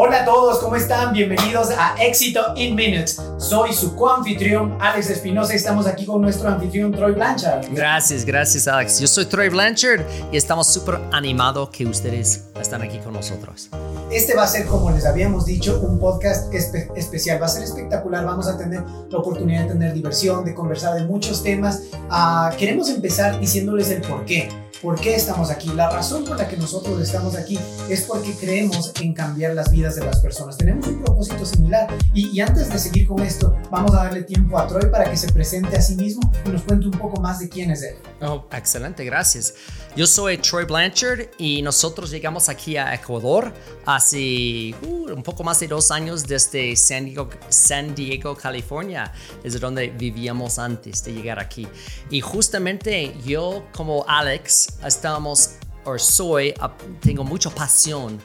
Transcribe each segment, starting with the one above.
Hola a todos, ¿cómo están? Bienvenidos a Éxito in Minutes. Soy su coanfitrión Alex Espinosa y estamos aquí con nuestro anfitrión Troy Blanchard. Gracias, gracias Alex. Yo soy Troy Blanchard y estamos súper animados que ustedes están aquí con nosotros. Este va a ser, como les habíamos dicho, un podcast especial. Va a ser espectacular. Vamos a tener la oportunidad de tener diversión, de conversar de muchos temas. Ah, queremos empezar diciéndoles el por qué. ¿Por qué estamos aquí? La razón por la que nosotros estamos aquí es porque creemos en cambiar las vidas de las personas. Tenemos un propósito similar. Y, antes de seguir con esto, vamos a darle tiempo a Troy para que se presente a sí mismo y nos cuente un poco más de quién es él. Oh, excelente, gracias. Yo soy Troy Blanchard y nosotros llegamos aquí a Ecuador hace uh, un poco más de dos años desde San Diego, San Diego, California, es donde vivíamos antes de llegar aquí. Y justamente yo como Alex estamos, o soy, tengo mucha pasión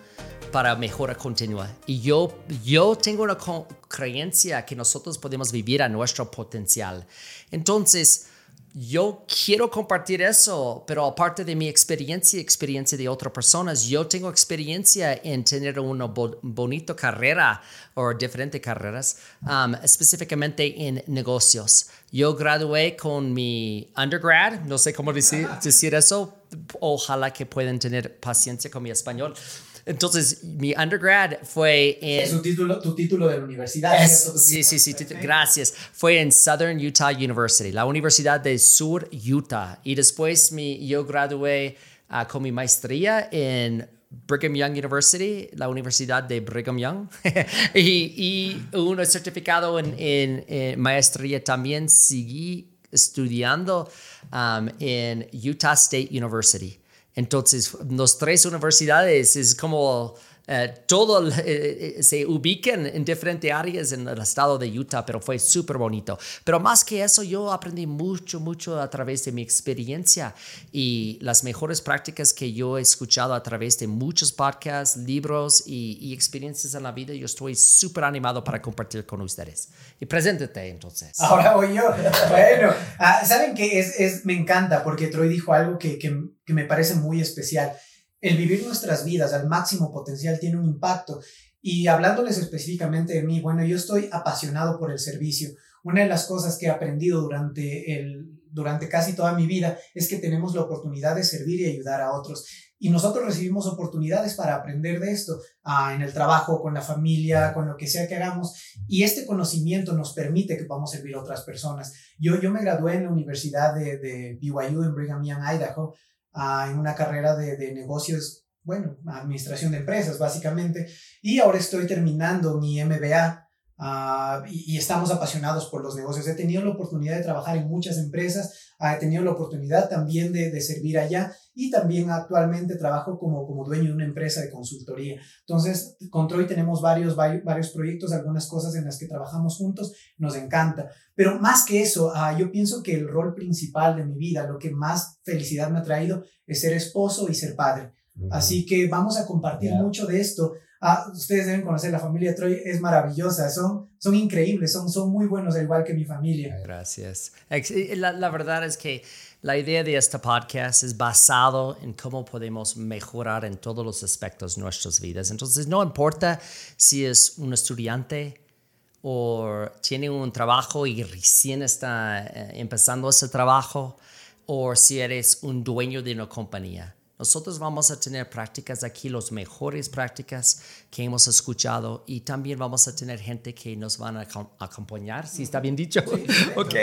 para mejora continua. Y yo, yo tengo una creencia que nosotros podemos vivir a nuestro potencial. Entonces, yo quiero compartir eso, pero aparte de mi experiencia y experiencia de otras personas, yo tengo experiencia en tener una bonita carrera o diferentes carreras, um, específicamente en negocios. Yo gradué con mi undergrad, no sé cómo decir, decir eso, ojalá que puedan tener paciencia con mi español. Entonces, mi undergrad fue en... Es título, tu título de la universidad. sí, sí, sí, gracias. Fue en Southern Utah University, la Universidad de Sur Utah. Y después mi, yo gradué ah, con mi maestría en Brigham Young University, la Universidad de Brigham Young, y, y, un certificado en, en, maestría también seguí estudiando um, en Utah State University. Entonces, las tres universidades es como eh, todo eh, eh, se ubican en diferentes áreas en el estado de Utah, pero fue súper bonito. Pero más que eso, yo aprendí mucho, mucho a través de mi experiencia y las mejores prácticas que yo he escuchado a través de muchos podcasts, libros y, experiencias en la vida. Yo estoy súper animado para compartir con ustedes. Y preséntate entonces. Ahora voy yo. bueno, ah, saben que es, es, me encanta porque Troy dijo algo que, que me parece muy especial el vivir nuestras vidas al máximo potencial tiene un impacto. Y hablándoles específicamente de mí, bueno, yo estoy apasionado por el servicio. Una de las cosas que he aprendido durante, el, durante casi toda mi vida es que tenemos la oportunidad de servir y ayudar a otros. Y nosotros recibimos oportunidades para aprender de esto ah, en el trabajo, con la familia, con lo que sea que hagamos. Y este conocimiento nos permite que podamos servir a otras personas. Yo, yo me gradué en la Universidad de, de BYU en Brigham Young, Idaho, en una carrera de, de, negocios, bueno, administración de empresas básicamente, y ahora estoy terminando mi MBA Ah, y, estamos apasionados por los negocios. He tenido la oportunidad de trabajar en muchas empresas, ah, he tenido la oportunidad también de, de, servir allá y también actualmente trabajo como, como dueño de una empresa de consultoría. Entonces, con Troy tenemos varios, varios, proyectos, algunas cosas en las que trabajamos juntos, nos encanta. Pero más que eso, ah, yo pienso que el rol principal de mi vida, lo que más felicidad me ha traído, es ser esposo y ser padre. Así que vamos a compartir mucho de esto. Ah, ustedes deben conocer la familia Troy, es maravillosa, son, son increíbles, son, son muy buenos, al igual que mi familia. Gracias. La, verdad es que la idea de este podcast es basado en cómo podemos mejorar en todos los aspectos nuestras vidas. Entonces, no importa si es un estudiante o tiene un trabajo y recién está eh, empezando ese trabajo, o si eres un dueño de una compañía nosotros vamos a tener prácticas aquí, las mejores prácticas que hemos escuchado y también vamos a tener gente que nos van a acompañar, si está bien dicho, ok,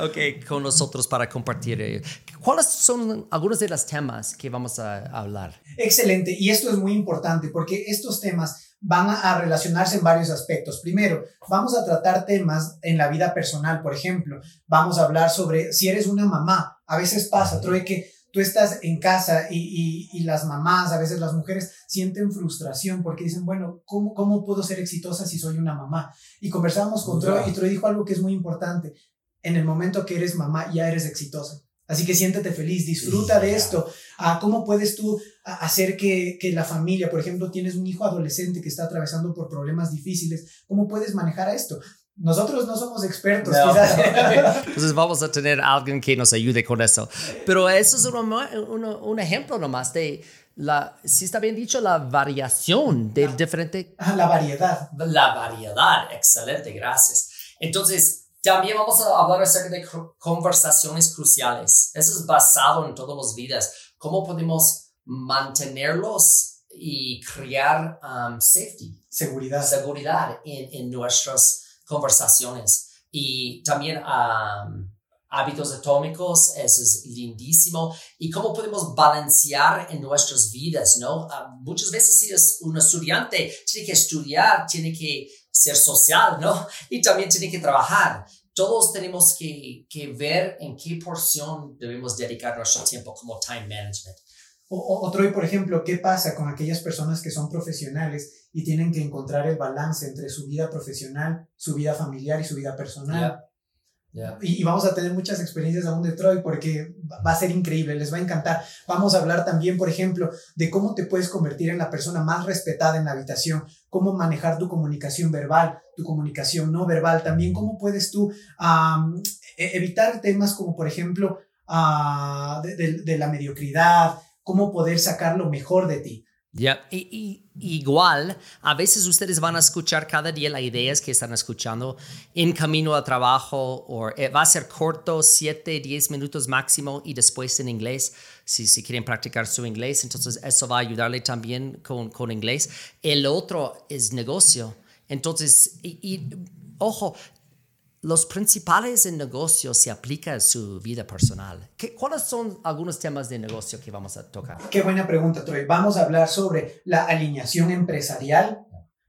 ok, con nosotros para compartir. ¿Cuáles son algunos de los temas que vamos a hablar? Excelente, y esto es muy importante porque estos temas van a relacionarse en varios aspectos. Primero, vamos a tratar temas en la vida personal, por ejemplo, vamos a hablar sobre si eres una mamá. A veces pasa, Troy, que tú estás en casa y, y, las mamás, a veces las mujeres, sienten frustración porque dicen, bueno, ¿cómo, ¿cómo puedo ser exitosa si soy una mamá? Y conversábamos con Troy y Troy dijo algo que es muy importante. En el momento que eres mamá, ya eres exitosa. Así que siéntete feliz, disfruta de esto. Ah, ¿Cómo puedes tú hacer que, que, la familia, por ejemplo, tienes un hijo adolescente que está atravesando por problemas difíciles, ¿cómo puedes manejar esto? Nosotros no somos expertos, quizás. Entonces vamos a tener a alguien que nos ayude con eso. Pero eso es un, un, un ejemplo nomás de la, si está bien dicho, la variación del La- diferente... Ah, la variedad. La variedad, excelente, gracias. Entonces, también vamos a hablar acerca de conversaciones cruciales. Eso es basado en todas las vidas. ¿Cómo podemos mantenerlos y crear um, safety? Seguridad. seguridad en, en nuestras conversaciones. Y también um, hábitos atómicos, eso es lindísimo. Y cómo podemos balancear en nuestras vidas, ¿no? Ah, muchas veces si es un estudiante, tiene que estudiar, tiene que ser social, ¿no? Y también tiene que trabajar. Todos tenemos que, que ver en qué porción debemos dedicar nuestro tiempo como time management. O, o, o, Troy, por ejemplo, ¿qué pasa con aquellas personas que son profesionales y tienen que encontrar el balance entre su vida profesional, su vida familiar y su vida personal? Yeah. Y, y, vamos a tener muchas experiencias aún de Troy porque va a ser increíble, les va a encantar. Vamos a hablar también, por ejemplo, de cómo te puedes convertir en la persona más respetada en la habitación, cómo manejar tu comunicación verbal, tu comunicación no verbal, también cómo puedes tú um, evitar temas como, por ejemplo, uh, de, de, de la mediocridad, cómo poder sacar lo mejor de ti. Yeah. Y, y, igual, a veces ustedes van a escuchar cada día las ideas que están escuchando en camino al trabajo o eh, va a ser corto, 7, 10 minutos máximo y después en inglés, si, si quieren practicar su inglés, entonces eso va a ayudarle también con, con inglés. El otro es negocio. Entonces, y, y ojo, los principales en negocio se aplica a su vida personal. ¿Qué, ¿Cuáles son algunos temas de negocio que vamos a tocar? Qué buena pregunta, Troy. Vamos a hablar sobre la alineación empresarial.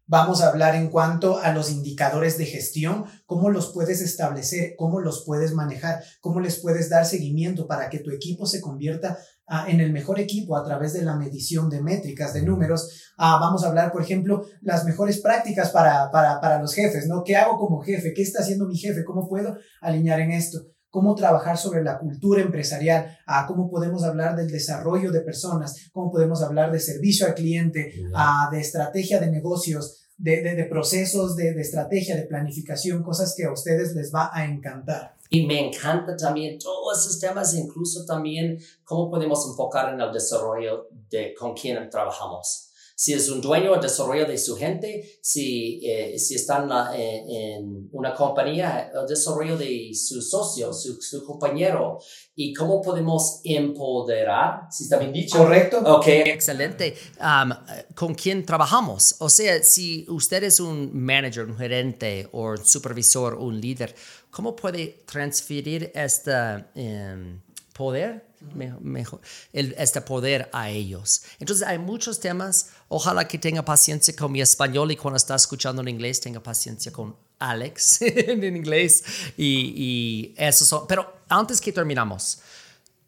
Vamos a hablar en cuanto a los indicadores de gestión, cómo los puedes establecer, cómo los puedes manejar, cómo les puedes dar seguimiento para que tu equipo se convierta uh, en el mejor equipo a través de la medición de métricas, de números. Uh, vamos a hablar, por ejemplo, las mejores prácticas para, para, para los jefes, ¿no? ¿Qué hago como jefe? ¿Qué está haciendo mi jefe? ¿Cómo puedo alinear en esto? Cómo trabajar sobre la cultura empresarial, a cómo podemos hablar del desarrollo de personas, cómo podemos hablar de servicio al cliente, a de estrategia de negocios, de, de, de procesos, de, de, estrategia, de planificación, cosas que a ustedes les va a encantar. Y me encanta también todos esos temas, incluso también cómo podemos enfocar en el desarrollo de con quién trabajamos si es un dueño o desarrollo de su gente, si, eh, si están en, en, una compañía, el desarrollo de sus socios, su, su, compañero, y cómo podemos empoderar, si está bien dicho. Correcto. Ok, excelente. Um, ¿Con quién trabajamos? O sea, si usted es un manager, un gerente, o un supervisor, un líder, ¿cómo puede transferir este um, poder? Mejor, este poder a ellos. Entonces hay muchos temas. Ojalá que tenga paciencia con mi español y cuando está escuchando en inglés tenga paciencia con Alex en inglés y, y eso son. Pero antes que terminamos,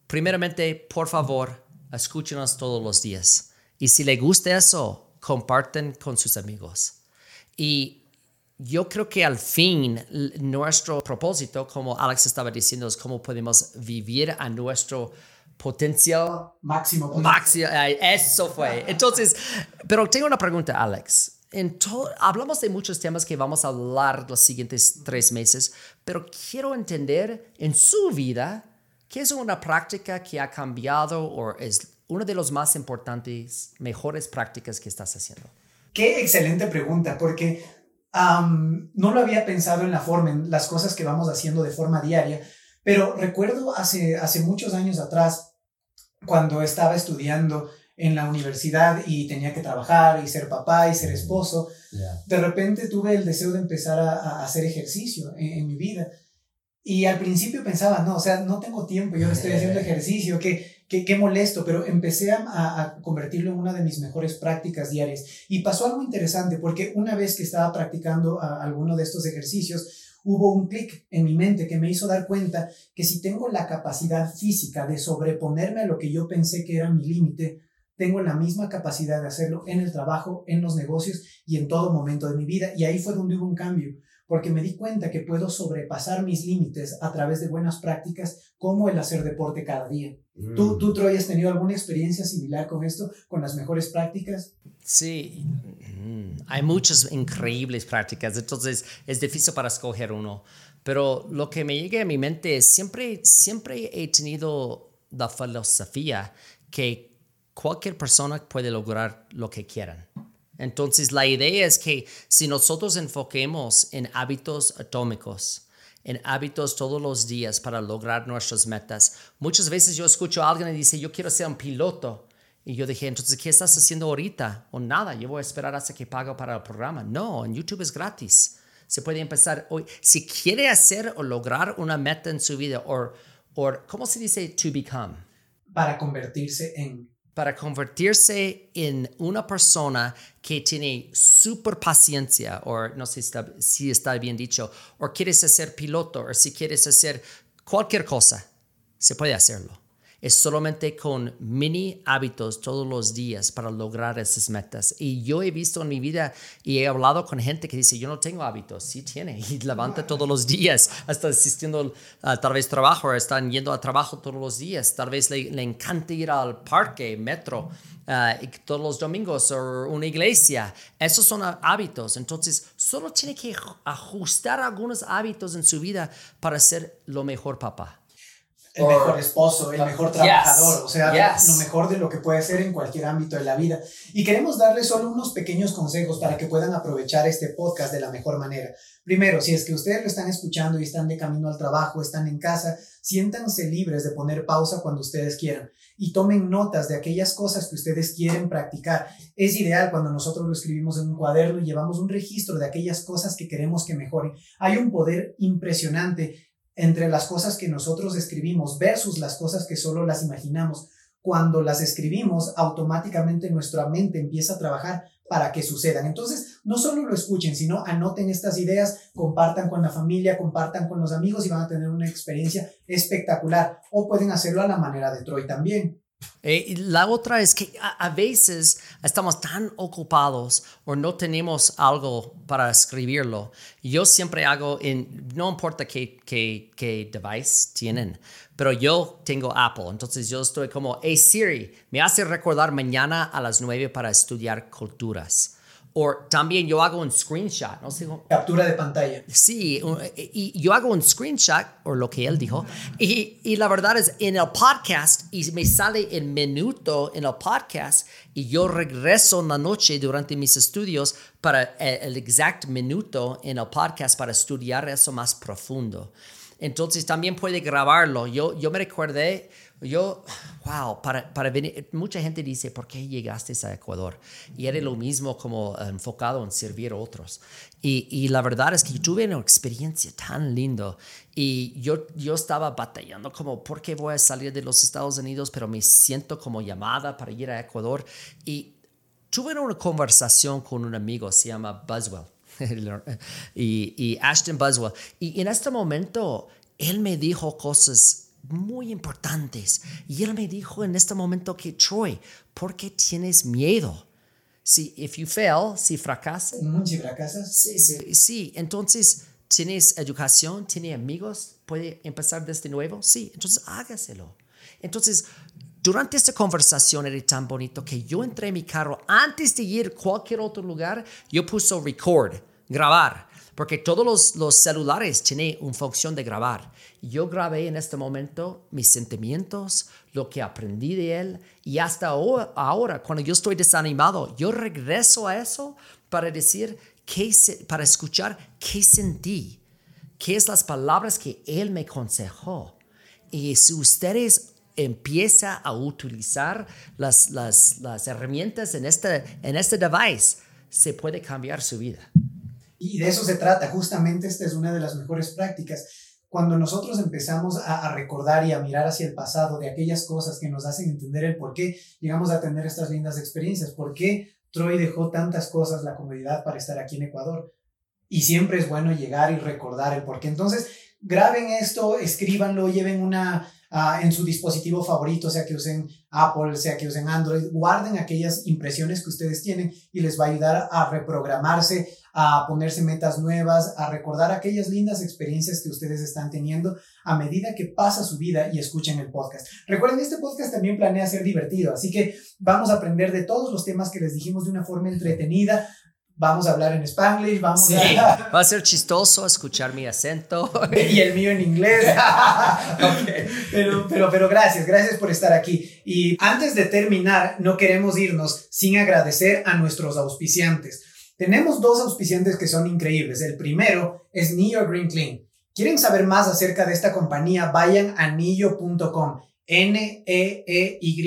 primeramente, por favor, escúchenos todos los días. Y si le gusta eso, comparten con sus amigos. Y yo creo que al fin nuestro propósito, como Alex estaba diciendo, es cómo podemos vivir a nuestro potencial máximo. Máximo, eso fue. Entonces, pero tengo una pregunta, Alex. En hablamos de muchos temas que vamos a hablar los siguientes tres meses, pero quiero entender en su vida qué es una práctica que ha cambiado o es una de las más importantes, mejores prácticas que estás haciendo. Qué excelente pregunta, porque Um, no lo había pensado en la forma, en las cosas que vamos haciendo de forma diaria, pero recuerdo hace, hace muchos años atrás, cuando estaba estudiando en la universidad y tenía que trabajar y ser papá y ser esposo, yeah. de repente tuve el deseo de empezar a, a hacer ejercicio en, en, mi vida. Y al principio pensaba, no, o sea, no tengo tiempo, yo estoy haciendo ejercicio, que Qué, qué, molesto, pero empecé a, a, convertirlo en una de mis mejores prácticas diarias. Y pasó algo interesante, porque una vez que estaba practicando a, alguno de estos ejercicios, hubo un clic en mi mente que me hizo dar cuenta que si tengo la capacidad física de sobreponerme a lo que yo pensé que era mi límite, tengo la misma capacidad de hacerlo en el trabajo, en los negocios y en todo momento de mi vida. Y ahí fue donde hubo un cambio porque me di cuenta que puedo sobrepasar mis límites a través de buenas prácticas como el hacer deporte cada día. Mm. ¿Tú, ¿Tú, Troy, has tenido alguna experiencia similar con esto, con las mejores prácticas? Sí, mm, hay muchas increíbles prácticas, entonces es difícil para escoger uno. Pero lo que me llega a mi mente es siempre, siempre he tenido la filosofía que cualquier persona puede lograr lo que quieran. Entonces, la idea es que si nosotros enfoquemos en hábitos atómicos, en hábitos todos los días para lograr nuestras metas, muchas veces yo escucho a alguien y dice, yo quiero ser un piloto. Y yo dije, entonces, ¿qué estás haciendo ahorita? O nada, yo voy a esperar hasta que pague para el programa. No, en YouTube es gratis. Se puede empezar hoy. Si quiere hacer o lograr una meta en su vida, o, ¿cómo se dice to become? Para convertirse en para convertirse en una persona que tiene super paciencia, o no sé si está, bien dicho, o quieres ser piloto, o si quieres hacer cualquier cosa, se puede hacerlo es solamente con mini hábitos todos los días para lograr esas metas. Y yo he visto en mi vida y he hablado con gente que dice, yo no tengo hábitos, sí tiene, y levanta todos los días, está asistiendo a tal vez trabajo, están yendo a trabajo todos los días, tal vez le, le encanta ir al parque, metro, uh, todos los domingos o una iglesia. Esos son hábitos. Entonces, solo tiene que ajustar algunos hábitos en su vida para ser lo mejor papá el mejor esposo, el mejor trabajador, o sea, lo mejor de lo que puede ser en cualquier ámbito de la vida. Y queremos darles solo unos pequeños consejos para que puedan aprovechar este podcast de la mejor manera. Primero, si es que ustedes lo están escuchando y están de camino al trabajo, están en casa, siéntanse libres de poner pausa cuando ustedes quieran y tomen notas de aquellas cosas que ustedes quieren practicar. Es ideal cuando nosotros lo escribimos en un cuaderno y llevamos un registro de aquellas cosas que queremos que mejoren. Hay un poder impresionante entre las cosas que nosotros escribimos versus las cosas que solo las imaginamos. Cuando las escribimos, automáticamente nuestra mente empieza a trabajar para que sucedan. Entonces, no solo lo escuchen, sino anoten estas ideas, compartan con la familia, compartan con los amigos y van a tener una experiencia espectacular. O pueden hacerlo a la manera de Troy también. Eh, la otra es que a, veces estamos tan ocupados o no tenemos algo para escribirlo. Yo siempre hago, en, no importa qué, qué, qué device tienen, pero yo tengo Apple, entonces yo estoy como, hey Siri, me hace recordar mañana a las 9 para estudiar culturas. O también yo hago un screenshot, no sé Captura de pantalla. Sí, y yo hago un screenshot, o lo que él dijo, y, y, la verdad es en el podcast, y me sale el minuto en el podcast, y yo regreso en la noche durante mis estudios para el, el exacto minuto en el podcast para estudiar eso más profundo. Entonces también puede grabarlo. Yo, yo me recordé yo, wow, para, para venir, mucha gente dice, ¿por qué llegaste a Ecuador? Y era lo mismo como enfocado en servir a otros. Y, y la verdad es que yo tuve una experiencia tan lindo y yo, yo estaba batallando como, ¿por qué voy a salir de los Estados Unidos? Pero me siento como llamada para ir a Ecuador. Y tuve una conversación con un amigo, se llama Buswell. y, y Ashton Buswell. Y en este momento, él me dijo cosas muy importantes. Y él me dijo en este momento que, Troy, ¿por qué tienes miedo? Si, if you fail, si fracasas. Si fracasas. Sí, sí. Sí, entonces, ¿tienes educación? ¿Tienes amigos? ¿Puede empezar desde nuevo? Sí, entonces hágaselo. Entonces, durante esta conversación era tan bonito que yo entré en mi carro antes de ir a cualquier otro lugar, yo puse record, grabar porque todos los, los celulares tienen una función de grabar. Yo grabé en este momento mis sentimientos, lo que aprendí de él y hasta ahora, cuando yo estoy desanimado, yo regreso a eso para decir, qué, para escuchar qué sentí, qué es las palabras que él me aconsejó. Y si ustedes empiezan a utilizar las, las, las herramientas en este, en este device, se puede cambiar su vida. Y de eso se trata, justamente esta es una de las mejores prácticas. Cuando nosotros empezamos a, recordar y a mirar hacia el pasado de aquellas cosas que nos hacen entender el por qué llegamos a tener estas lindas experiencias, por qué Troy dejó tantas cosas, la comodidad para estar aquí en Ecuador. Y siempre es bueno llegar y recordar el por qué. Entonces, graben esto, escríbanlo, lleven una, Ah, en su dispositivo favorito, sea que usen Apple, sea que usen Android, guarden aquellas impresiones que ustedes tienen y les va a ayudar a reprogramarse, a ponerse metas nuevas, a recordar aquellas lindas experiencias que ustedes están teniendo a medida que pasa su vida y escuchen el podcast. Recuerden, este podcast también planea ser divertido, así que vamos a aprender de todos los temas que les dijimos de una forma entretenida, vamos a hablar en Spanglish, vamos Sí, a... va a ser chistoso escuchar mi acento. y el mío en inglés. pero, pero, pero gracias, gracias por estar aquí. Y antes de terminar, no queremos irnos sin agradecer a nuestros auspiciantes. Tenemos dos auspiciantes que son increíbles. El primero es Neo Green Clean. ¿Quieren saber más acerca de esta compañía? Vayan a nillo.com,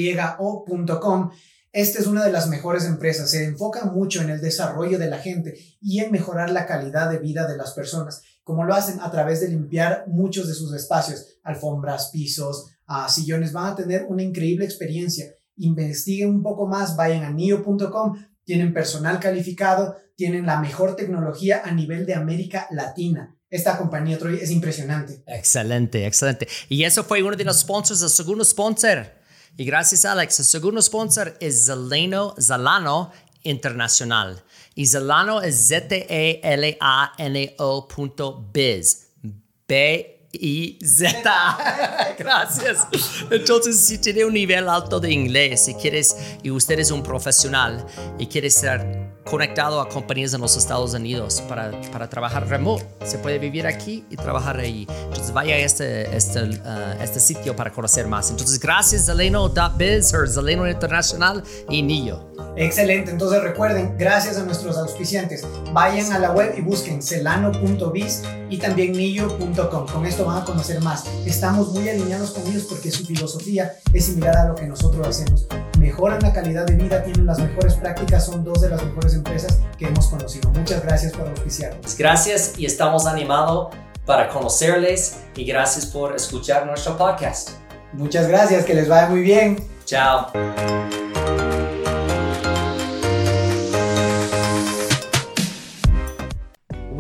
N-E-E-Y-O.com. Esta es una de las mejores empresas. Se enfoca mucho en el desarrollo de la gente y en mejorar la calidad de vida de las personas, como lo hacen a través de limpiar muchos de sus espacios, alfombras, pisos, uh, sillones. Van a tener una increíble experiencia. Investiguen un poco más, vayan a nio.com. Tienen personal calificado, tienen la mejor tecnología a nivel de América Latina esta compañía, Troy, es impresionante. Excelente, excelente. Y eso fue uno de los sponsors, el segundo sponsor. Y gracias, Alex. El segundo sponsor es Zelano, Zalano Internacional. Y Zalano es Z-E-L-A-N-O punto biz. B-I-Z. Gracias. Entonces, si tiene un nivel alto de inglés y quieres, y usted es un profesional y quieres ser conectado a compañías en los Estados Unidos para, para trabajar remoto. Se puede vivir aquí y trabajar ahí. Entonces vaya a este, este, uh, este sitio para conocer más. Entonces gracias Zeleno.biz o Zeleno Internacional y Nillo. Excelente, entonces recuerden, gracias a nuestros auspiciantes, vayan a la web y busquen celano.biz y también nillo.com. Con esto van a conocer más. Estamos muy alineados con ellos porque su filosofía es similar a lo que nosotros hacemos. Mejoran la calidad de vida, tienen las mejores prácticas, son dos de las mejores empresas que hemos conocido. Muchas gracias por auspiciarnos. Gracias y estamos animados para conocerles y gracias por escuchar nuestro podcast. Muchas gracias, que les vaya muy bien. Chao.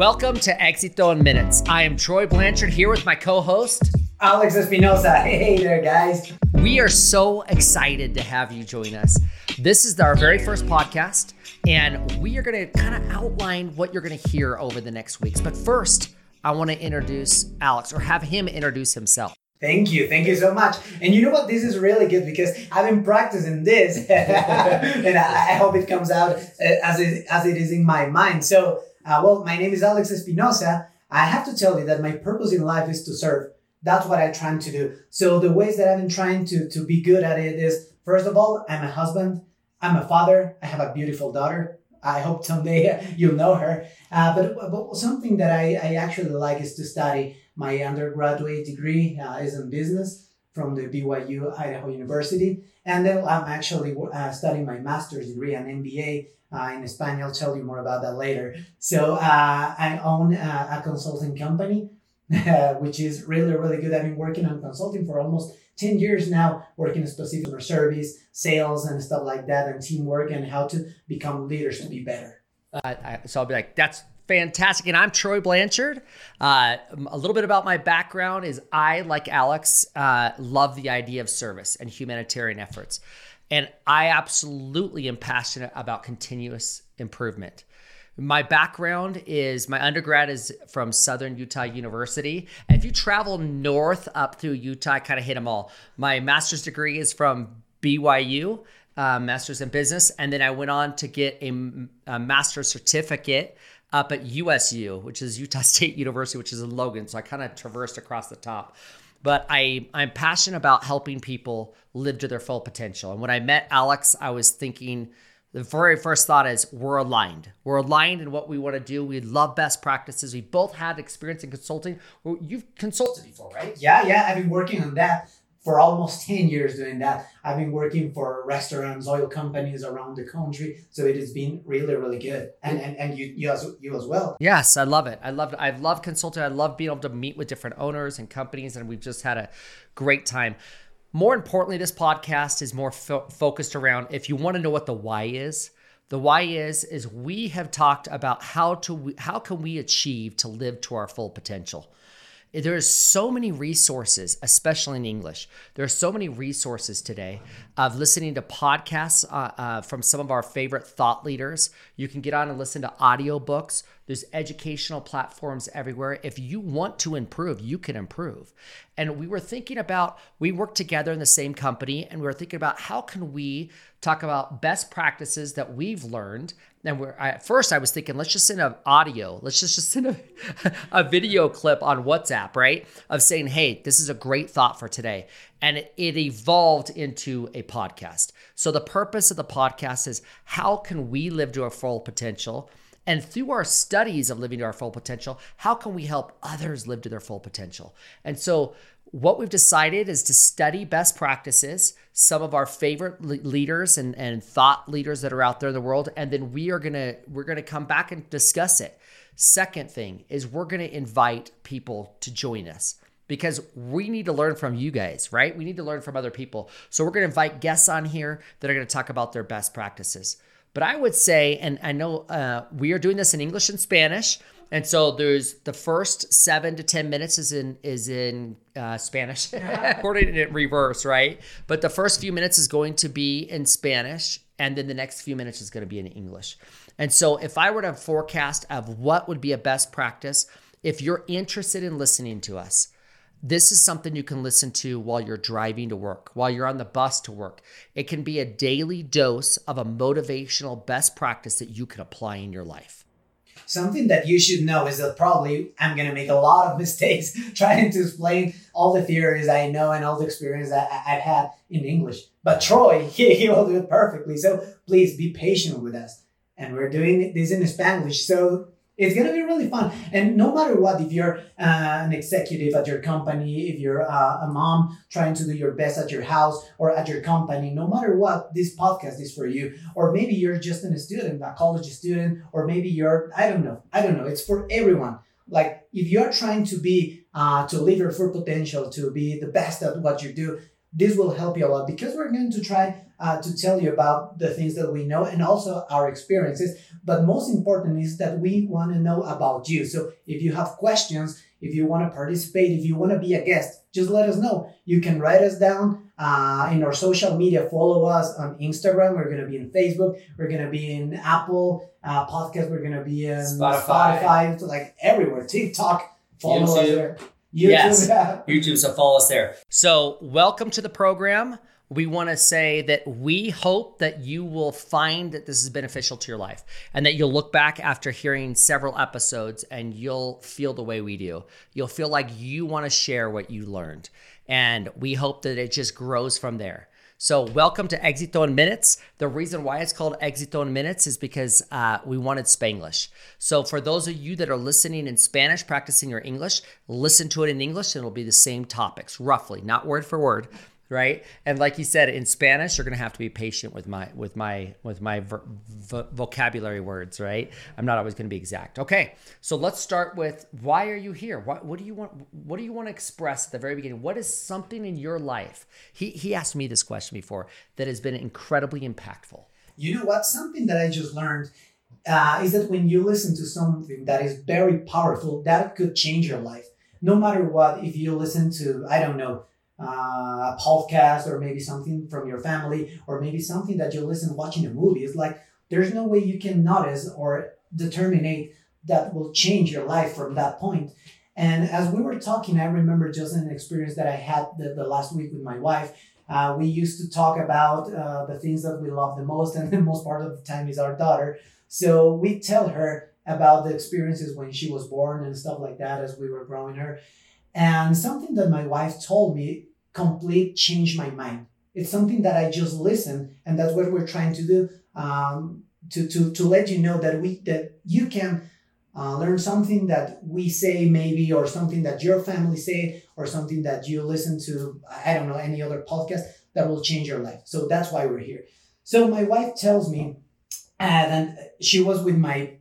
Welcome to Éxito in Minutes. I am Troy Blanchard here with my co host, Alex Espinosa. Hey there, guys. We are so excited to have you join us. This is our very first podcast, and we are going to kind of outline what you're going to hear over the next weeks. But first, I want to introduce Alex or have him introduce himself. Thank you. Thank you so much. And you know what? This is really good because I've been practicing this and I, hope it comes out as it, as it is in my mind. So, uh, well, my name is Alex Espinosa. I have to tell you that my purpose in life is to serve. That's what I'm trying to do. So the ways that I've been trying to, to be good at it is, first of all, I'm a husband. I'm a father. I have a beautiful daughter. I hope someday you'll know her. Uh, but, but something that I, I actually like is to study. My undergraduate degree uh, is in business from the BYU Idaho University. And then I'm actually uh, studying my master's degree, an MBA uh, in Spanish. I'll tell you more about that later. So uh, I own uh, a consulting company, which is really, really good. I've been working on consulting for almost 10 years now, working specifically for service, sales, and stuff like that, and teamwork, and how to become leaders to be better. Uh, I, so I'll be like, that's fantastic. And I'm Troy Blanchard. Uh, a little bit about my background is I, like Alex, uh, love the idea of service and humanitarian efforts. And I absolutely am passionate about continuous improvement. My background is my undergrad is from Southern Utah University. And if you travel north up through Utah, I kind of hit them all. My master's degree is from BYU, uh, master's in business. And then I went on to get a, a master's certificate up at USU, which is Utah State University, which is in Logan. So I kind of traversed across the top. But I, I'm passionate about helping people live to their full potential. And when I met Alex, I was thinking, the very first thought is we're aligned. We're aligned in what we want to do. We love best practices. We both had experience in consulting. You've consulted before, right? Yeah, yeah. I've been working on that for almost 10 years doing that. I've been working for restaurants, oil companies around the country. So it has been really, really good. And and, and you, you, as, you as well. Yes, I love it. I love I love consulting. I love being able to meet with different owners and companies. And we've just had a great time. More importantly, this podcast is more fo- focused around if you want to know what the why is. The why is is we have talked about how to how can we achieve to live to our full potential. There is so many resources, especially in English. There are so many resources today of listening to podcasts uh, uh, from some of our favorite thought leaders. You can get on and listen to audiobooks. There's educational platforms everywhere. If you want to improve, you can improve. And we were thinking about, we work together in the same company, and we were thinking about how can we talk about best practices that we've learned And we're, I, at first, I was thinking, let's just send an audio, let's just, just send a, a video clip on WhatsApp, right? Of saying, hey, this is a great thought for today. And it, it evolved into a podcast. So the purpose of the podcast is how can we live to our full potential? And through our studies of living to our full potential, how can we help others live to their full potential? And so what we've decided is to study best practices, some of our favorite leaders and, and thought leaders that are out there in the world, and then we are gonna we're gonna come back and discuss it. Second thing is we're gonna invite people to join us because we need to learn from you guys, right? We need to learn from other people. So we're gonna invite guests on here that are gonna talk about their best practices. But I would say, and I know uh, we are doing this in English and Spanish. And so there's the first seven to ten minutes is in is in uh, Spanish, according in reverse, right? But the first few minutes is going to be in Spanish, and then the next few minutes is going to be in English. And so if I were to forecast of what would be a best practice, if you're interested in listening to us, this is something you can listen to while you're driving to work, while you're on the bus to work. It can be a daily dose of a motivational best practice that you can apply in your life. Something that you should know is that probably I'm going to make a lot of mistakes trying to explain all the theories I know and all the experience that I've had in English. But Troy, he, he will do it perfectly. So please be patient with us. And we're doing this in Spanish. So it's going to be really fun. And no matter what, if you're uh, an executive at your company, if you're uh, a mom trying to do your best at your house or at your company, no matter what, this podcast is for you. Or maybe you're just a student, a college student, or maybe you're, I don't know, I don't know. It's for everyone. Like if you're trying to be, uh, to live your full potential, to be the best at what you do, this will help you a lot because we're going to try uh, to tell you about the things that we know and also our experiences. But most important is that we want to know about you. So if you have questions, if you want to participate, if you want to be a guest, just let us know. You can write us down uh, in our social media. Follow us on Instagram. We're going to be in Facebook. We're going to be in Apple uh, Podcast. We're going to be in Spotify. Spotify, like everywhere. TikTok. Follow YouTube. us there. YouTube. Yes, YouTube. So follow us there. So welcome to the program. We want to say that we hope that you will find that this is beneficial to your life and that you'll look back after hearing several episodes and you'll feel the way we do. You'll feel like you want to share what you learned. And we hope that it just grows from there. So, welcome to Exito in Minutes. The reason why it's called Exito in Minutes is because uh, we wanted Spanglish. So, for those of you that are listening in Spanish, practicing your English, listen to it in English, and it'll be the same topics, roughly, not word for word, right? And like you said, in Spanish, you're gonna have to be patient with my with my with my ver- vo- vocabulary words, right? I'm not always gonna be exact. Okay, so let's start with why are you here? What what do you want? What do you want to express at the very beginning? What is something in your life? He he asked me this question before that has been incredibly impactful. You know what? Something that I just learned. Uh, is that when you listen to something that is very powerful, that could change your life. No matter what, if you listen to, I don't know, uh, a podcast or maybe something from your family or maybe something that you listen watching a movie. It's like there's no way you can notice or determine that will change your life from that point. And as we were talking, I remember just an experience that I had the, the last week with my wife. Uh, we used to talk about uh, the things that we love the most, and the most part of the time is our daughter. So we tell her about the experiences when she was born and stuff like that as we were growing her. And something that my wife told me complete change my mind. It's something that I just listen, and that's what we're trying to do um, to, to, to let you know that we that you can uh, learn something that we say maybe or something that your family say or something that you listen to i don't know any other podcast that will change your life. So that's why we're here. So my wife tells me and she was with my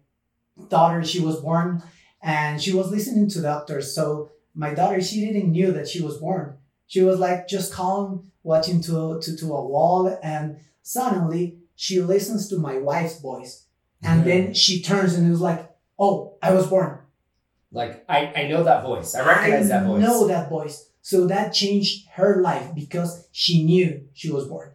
daughter she was born and she was listening to doctors. So my daughter she didn't knew that she was born she was like just calm, watching to, to, to a wall, and suddenly she listens to my wife's voice. And yeah. then she turns and is like, Oh, I was born. Like, I, I know that voice. I recognize I that voice. I know that voice. So that changed her life because she knew she was born.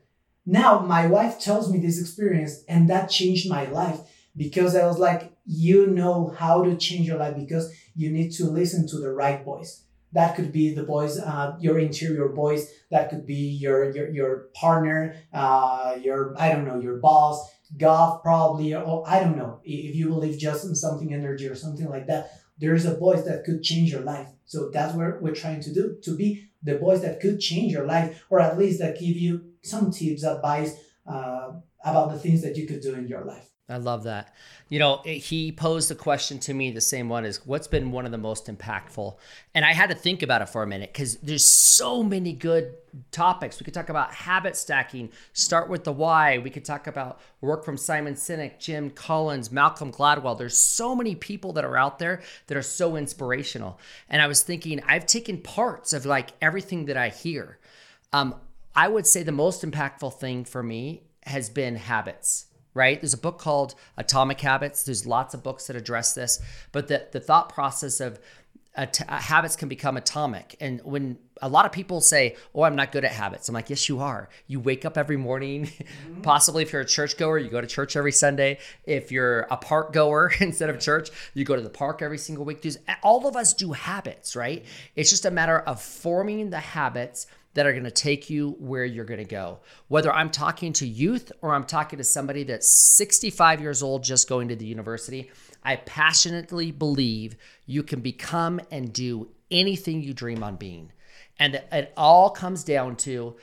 Now, my wife tells me this experience, and that changed my life because I was like, You know how to change your life because you need to listen to the right voice That could be the voice, uh, your interior voice. That could be your your, your partner, uh, your I don't know, your boss, God probably, or I don't know. If you believe just in something energy or something like that, there's a voice that could change your life. So that's what we're trying to do to be the voice that could change your life, or at least that give you some tips, advice uh, about the things that you could do in your life. I love that. You know, he posed a question to me, the same one is what's been one of the most impactful? And I had to think about it for a minute because there's so many good topics. We could talk about habit stacking, start with the why. We could talk about work from Simon Sinek, Jim Collins, Malcolm Gladwell. There's so many people that are out there that are so inspirational. And I was thinking, I've taken parts of like everything that I hear. Um, I would say the most impactful thing for me has been habits right? There's a book called Atomic Habits. There's lots of books that address this, but the, the thought process of uh, habits can become atomic. And when a lot of people say, Oh, I'm not good at habits, I'm like, Yes, you are. You wake up every morning. Mm-hmm. Possibly, if you're a church goer, you go to church every Sunday. If you're a park goer instead of church, you go to the park every single week. All of us do habits, right? It's just a matter of forming the habits that are going to take you where you're going to go. Whether I'm talking to youth or I'm talking to somebody that's 65 years old just going to the university, I passionately believe you can become and do anything you dream on being. And it all comes down to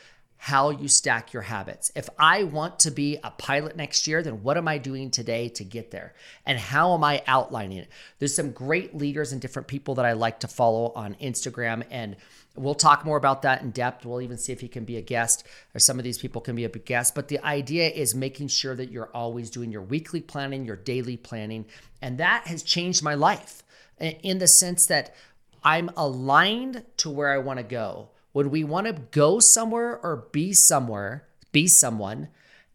how you stack your habits. If I want to be a pilot next year, then what am I doing today to get there? And how am I outlining it? There's some great leaders and different people that I like to follow on Instagram and We'll talk more about that in depth. We'll even see if he can be a guest or some of these people can be a guest. But the idea is making sure that you're always doing your weekly planning, your daily planning. And that has changed my life in the sense that I'm aligned to where I want to go. When we want to go somewhere or be somewhere, be someone,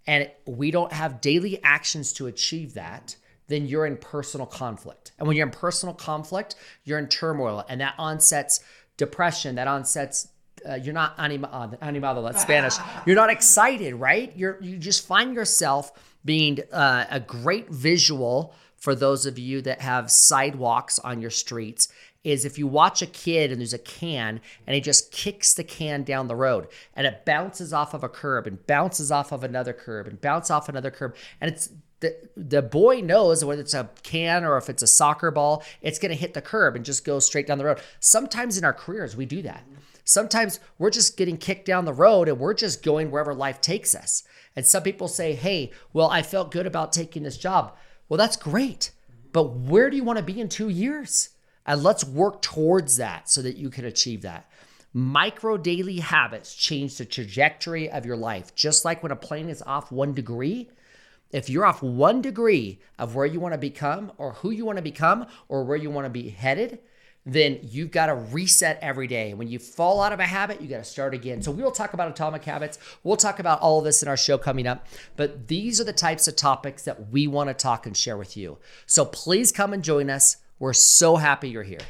and we don't have daily actions to achieve that, then you're in personal conflict. And when you're in personal conflict, you're in turmoil, and that onsets depression that onsets uh, you're not anima, uh, animado that's spanish. You're not excited right? You're you just find yourself being uh, a great visual for those of you that have sidewalks on your streets is if you watch a kid and there's a can and he just kicks the can down the road and it bounces off of a curb and bounces off of another curb and bounces off another curb and it's the, the boy knows whether it's a can or if it's a soccer ball, it's going to hit the curb and just go straight down the road. Sometimes in our careers, we do that. Sometimes we're just getting kicked down the road and we're just going wherever life takes us. And some people say, hey, well, I felt good about taking this job. Well, that's great. But where do you want to be in two years? And let's work towards that so that you can achieve that. Micro daily habits change the trajectory of your life. Just like when a plane is off one degree, if you're off one degree of where you want to become or who you want to become or where you want to be headed, then you've got to reset every day. When you fall out of a habit, you got to start again. So we'll talk about atomic habits. We'll talk about all of this in our show coming up. But these are the types of topics that we want to talk and share with you. So please come and join us. We're so happy you're here.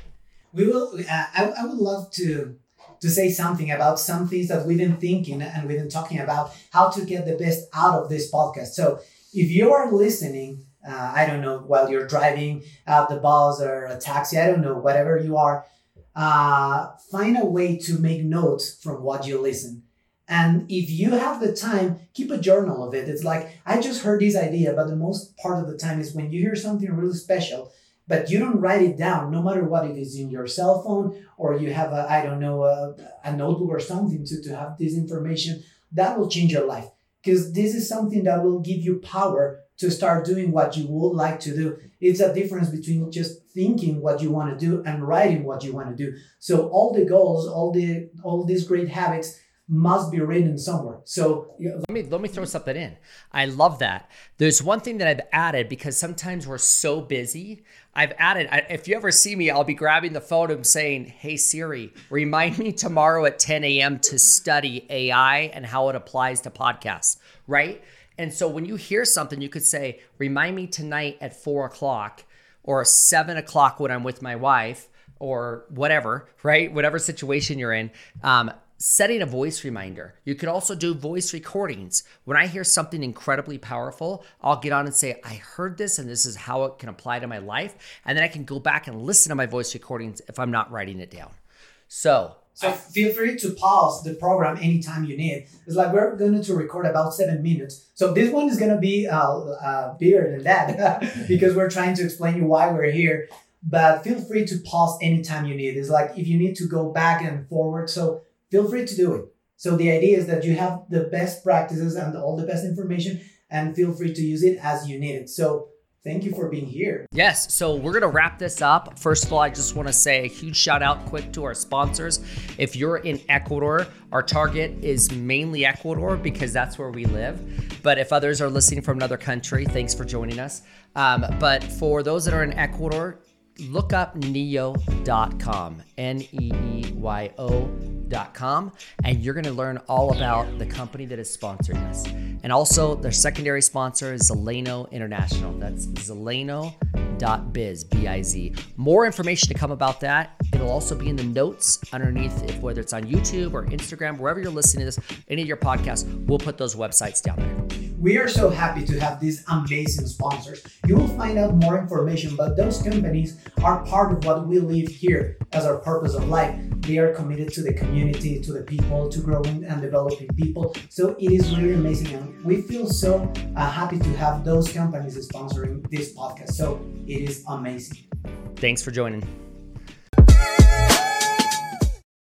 We will. Uh, I, I would love to to say something about some things that we've been thinking and we've been talking about how to get the best out of this podcast. So if you are listening, uh, I don't know, while you're driving out the bus or a taxi, I don't know, whatever you are, uh, find a way to make notes from what you listen. And if you have the time, keep a journal of it. It's like, I just heard this idea, but the most part of the time is when you hear something really special, but you don't write it down, no matter what it is in your cell phone or you have I don't know, a, a notebook or something to, to have this information, that will change your life because this is something that will give you power to start doing what you would like to do. It's a difference between just thinking what you want to do and writing what you want to do. So all the goals, all the all these great habits must be written somewhere. So let me let me throw something in. I love that. There's one thing that I've added because sometimes we're so busy. I've added. If you ever see me, I'll be grabbing the phone and saying, "Hey Siri, remind me tomorrow at 10 a.m. to study AI and how it applies to podcasts." Right. And so when you hear something, you could say, "Remind me tonight at four o'clock." Or seven o'clock when I'm with my wife, or whatever, right? Whatever situation you're in. Um, setting a voice reminder. You could also do voice recordings. When I hear something incredibly powerful, I'll get on and say, I heard this and this is how it can apply to my life. And then I can go back and listen to my voice recordings if I'm not writing it down. So, so feel free to pause the program anytime you need. It's like we're going to record about seven minutes. So this one is going to be uh, uh, bigger than that because we're trying to explain you why we're here. But feel free to pause anytime you need. It's like if you need to go back and forward. So feel free to do it. So the idea is that you have the best practices and all the best information and feel free to use it as you need it. So thank you for being here. Yes, so we're gonna wrap this up. First of all, I just wanna say a huge shout out quick to our sponsors. If you're in Ecuador, our target is mainly Ecuador because that's where we live. But if others are listening from another country, thanks for joining us. Um, but for those that are in Ecuador, look up neeyo.com, N E E Y O.com, and you're going to learn all about the company that is sponsoring us. And also, their secondary sponsor is Zeleno International. That's zeleno.biz, B I Z. More information to come about that. It'll also be in the notes underneath, if whether it's on YouTube or Instagram, wherever you're listening to this, any of your podcasts, we'll put those websites down there. We are so happy to have these amazing sponsors. You will find out more information, but those companies are part of what we live here as our purpose of life. They are committed to the community, to the people, to growing and developing people. So it is really amazing. And we feel so uh, happy to have those companies sponsoring this podcast. So it is amazing. Thanks for joining.